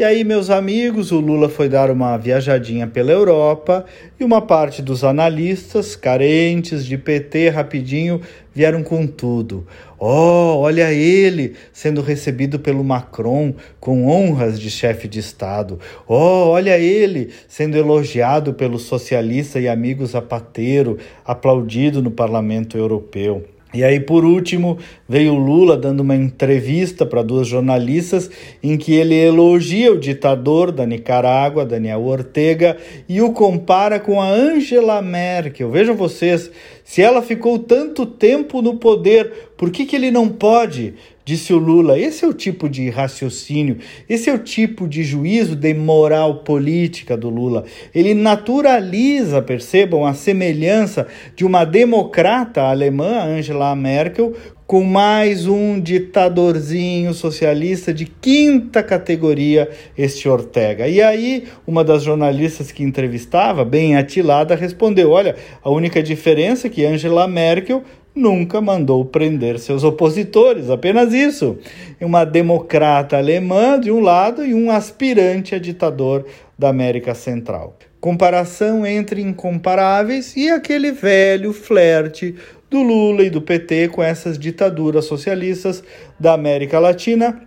E aí, meus amigos, o Lula foi dar uma viajadinha pela Europa e uma parte dos analistas, carentes de PT, rapidinho, vieram com tudo. Oh, olha ele sendo recebido pelo Macron com honras de chefe de Estado. Oh, olha ele sendo elogiado pelo socialista e amigo Zapatero, aplaudido no Parlamento Europeu. E aí, por último, veio Lula dando uma entrevista para duas jornalistas em que ele elogia o ditador da Nicarágua, Daniel Ortega, e o compara com a Angela Merkel. Vejam vocês, se ela ficou tanto tempo no poder, por que, que ele não pode? Disse o Lula. Esse é o tipo de raciocínio, esse é o tipo de juízo de moral política do Lula. Ele naturaliza, percebam, a semelhança de uma democrata alemã, Angela Merkel, com mais um ditadorzinho socialista de quinta categoria, este Ortega. E aí, uma das jornalistas que entrevistava, bem atilada, respondeu: Olha, a única diferença é que Angela Merkel nunca mandou prender seus opositores, apenas isso. Uma democrata alemã de um lado e um aspirante a ditador da América Central. Comparação entre incomparáveis e aquele velho flerte do Lula e do PT com essas ditaduras socialistas da América Latina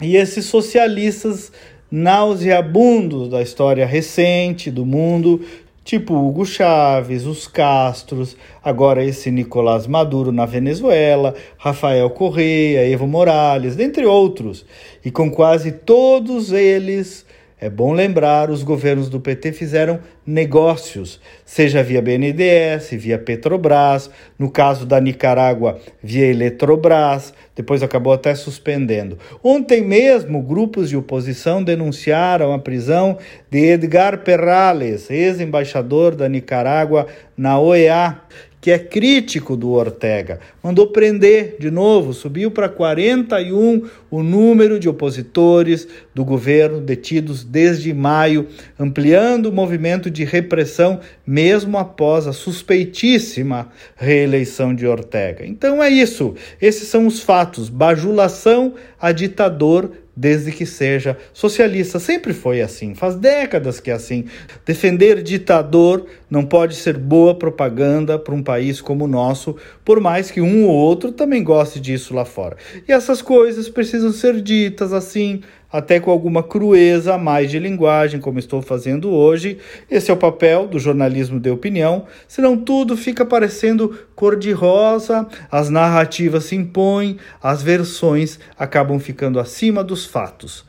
e esses socialistas nauseabundos da história recente do mundo, tipo Hugo Chávez, os Castros, agora esse Nicolás Maduro na Venezuela, Rafael Correia, Evo Morales, dentre outros. E com quase todos eles é bom lembrar, os governos do PT fizeram negócios, seja via BNDES, via Petrobras, no caso da Nicarágua, via Eletrobras, depois acabou até suspendendo. Ontem mesmo, grupos de oposição denunciaram a prisão de Edgar Perrales, ex-embaixador da Nicarágua na OEA, que é crítico do Ortega. Mandou prender de novo, subiu para 41 o número de opositores do governo detidos desde maio, ampliando o movimento de repressão mesmo após a suspeitíssima reeleição de Ortega. Então é isso, esses são os fatos: bajulação a ditador desde que seja socialista. Sempre foi assim, faz décadas que é assim. Defender ditador não pode ser boa propaganda para um país como o nosso, por mais que um ou outro também goste disso lá fora. E essas coisas precisam ser ditas assim, até com alguma crueza a mais de linguagem, como estou fazendo hoje. Esse é o papel do jornalismo de opinião, senão tudo fica parecendo cor-de-rosa, as narrativas se impõem, as versões acabam ficando acima dos fatos.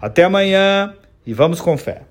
Até amanhã e vamos com fé.